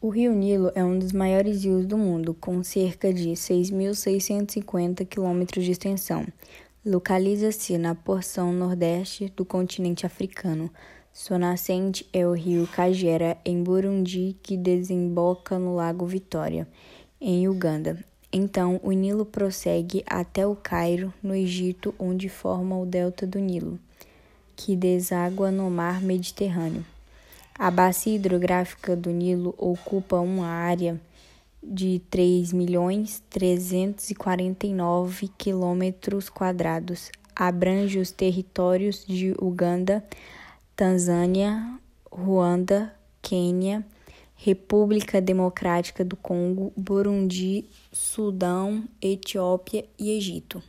O rio Nilo é um dos maiores rios do mundo, com cerca de 6.650 quilômetros de extensão. Localiza-se na porção nordeste do continente africano. Sua nascente é o rio Kagera, em Burundi, que desemboca no Lago Vitória, em Uganda. Então, o Nilo prossegue até o Cairo, no Egito, onde forma o delta do Nilo, que deságua no mar Mediterrâneo. A bacia hidrográfica do Nilo ocupa uma área de 3.349 quilômetros quadrados. Abrange os territórios de Uganda, Tanzânia, Ruanda, Quênia, República Democrática do Congo, Burundi, Sudão, Etiópia e Egito.